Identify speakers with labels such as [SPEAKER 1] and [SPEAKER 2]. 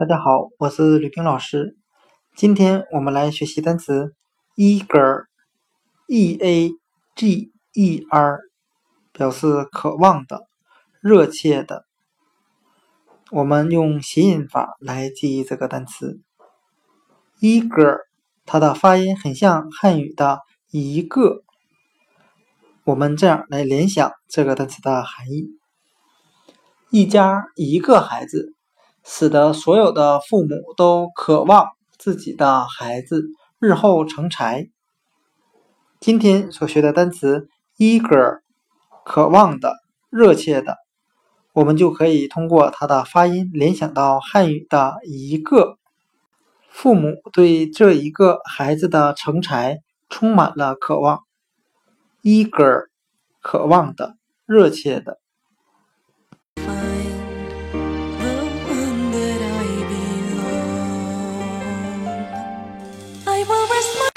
[SPEAKER 1] 大家好，我是吕冰老师。今天我们来学习单词 eager，e a g e r，表示渴望的、热切的。我们用谐音法来记忆这个单词 eager，它的发音很像汉语的一个。我们这样来联想这个单词的含义：一家一个孩子。使得所有的父母都渴望自己的孩子日后成才。今天所学的单词 eager，渴望的、热切的，我们就可以通过它的发音联想到汉语的一个。父母对这一个孩子的成才充满了渴望。eager，渴望的、热切的。We will rest my